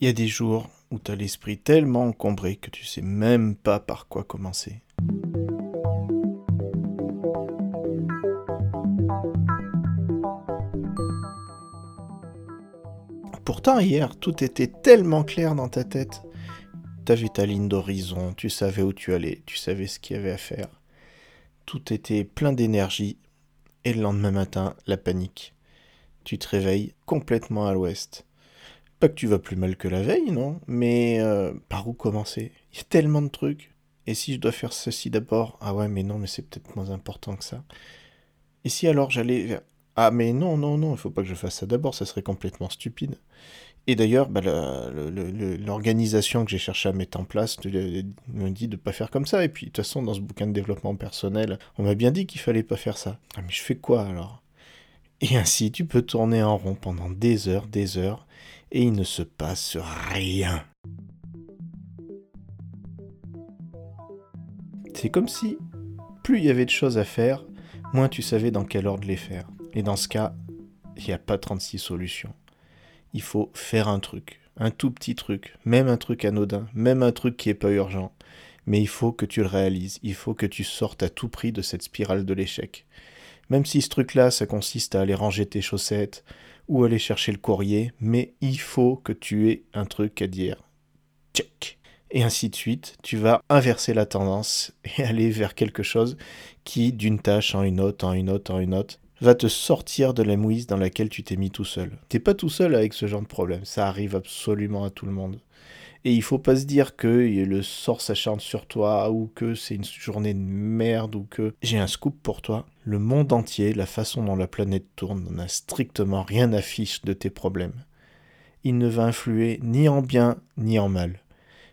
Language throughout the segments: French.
Il y a des jours où tu as l'esprit tellement encombré que tu sais même pas par quoi commencer. Pourtant, hier, tout était tellement clair dans ta tête. Tu avais ta ligne d'horizon, tu savais où tu allais, tu savais ce qu'il y avait à faire. Tout était plein d'énergie. Et le lendemain matin, la panique. Tu te réveilles complètement à l'ouest. Pas que tu vas plus mal que la veille, non, mais euh, par où commencer? Il y a tellement de trucs. Et si je dois faire ceci d'abord? Ah ouais, mais non, mais c'est peut-être moins important que ça. Et si alors j'allais... Ah mais non, non, non, il faut pas que je fasse ça d'abord, ça serait complètement stupide. Et d'ailleurs, bah, l'organisation que j'ai cherché à mettre en place me dit de ne pas faire comme ça. Et puis, de toute façon, dans ce bouquin de développement personnel, on m'a bien dit qu'il fallait pas faire ça. Ah, mais je fais quoi alors? Et ainsi, tu peux tourner en rond pendant des heures, des heures, et il ne se passe rien. C'est comme si plus il y avait de choses à faire, moins tu savais dans quel ordre les faire. Et dans ce cas, il n'y a pas 36 solutions. Il faut faire un truc, un tout petit truc, même un truc anodin, même un truc qui n'est pas urgent. Mais il faut que tu le réalises, il faut que tu sortes à tout prix de cette spirale de l'échec. Même si ce truc-là, ça consiste à aller ranger tes chaussettes, ou aller chercher le courrier, mais il faut que tu aies un truc à dire. Check. Et ainsi de suite, tu vas inverser la tendance et aller vers quelque chose qui, d'une tâche en une autre, en une autre, en une autre, va te sortir de la mouise dans laquelle tu t'es mis tout seul. T'es pas tout seul avec ce genre de problème, ça arrive absolument à tout le monde. Et il faut pas se dire que le sort s'acharne sur toi ou que c'est une journée de merde ou que j'ai un scoop pour toi. Le monde entier, la façon dont la planète tourne, n'a strictement rien à fiche de tes problèmes. Il ne va influer ni en bien ni en mal.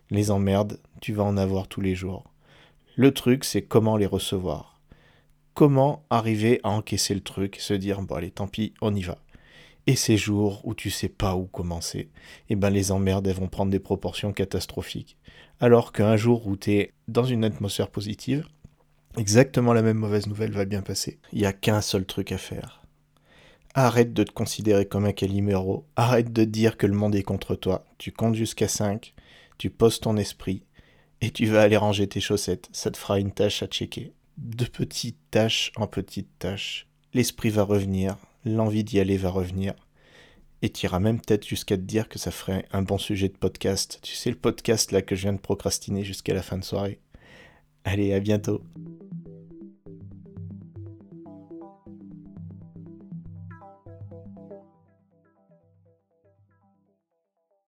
Les emmerdes, tu vas en avoir tous les jours. Le truc, c'est comment les recevoir. Comment arriver à encaisser le truc se dire bon allez tant pis, on y va. Et ces jours où tu sais pas où commencer, eh ben les emmerdes vont prendre des proportions catastrophiques. Alors qu'un jour où tu es dans une atmosphère positive, exactement la même mauvaise nouvelle va bien passer. Il n'y a qu'un seul truc à faire. Arrête de te considérer comme un calimero, arrête de dire que le monde est contre toi. Tu comptes jusqu'à 5, tu poses ton esprit, et tu vas aller ranger tes chaussettes. Ça te fera une tâche à checker. De petites tâches en petites tâches. L'esprit va revenir, l'envie d'y aller va revenir. Et tu iras même peut-être jusqu'à te dire que ça ferait un bon sujet de podcast. Tu sais, le podcast là que je viens de procrastiner jusqu'à la fin de soirée. Allez, à bientôt.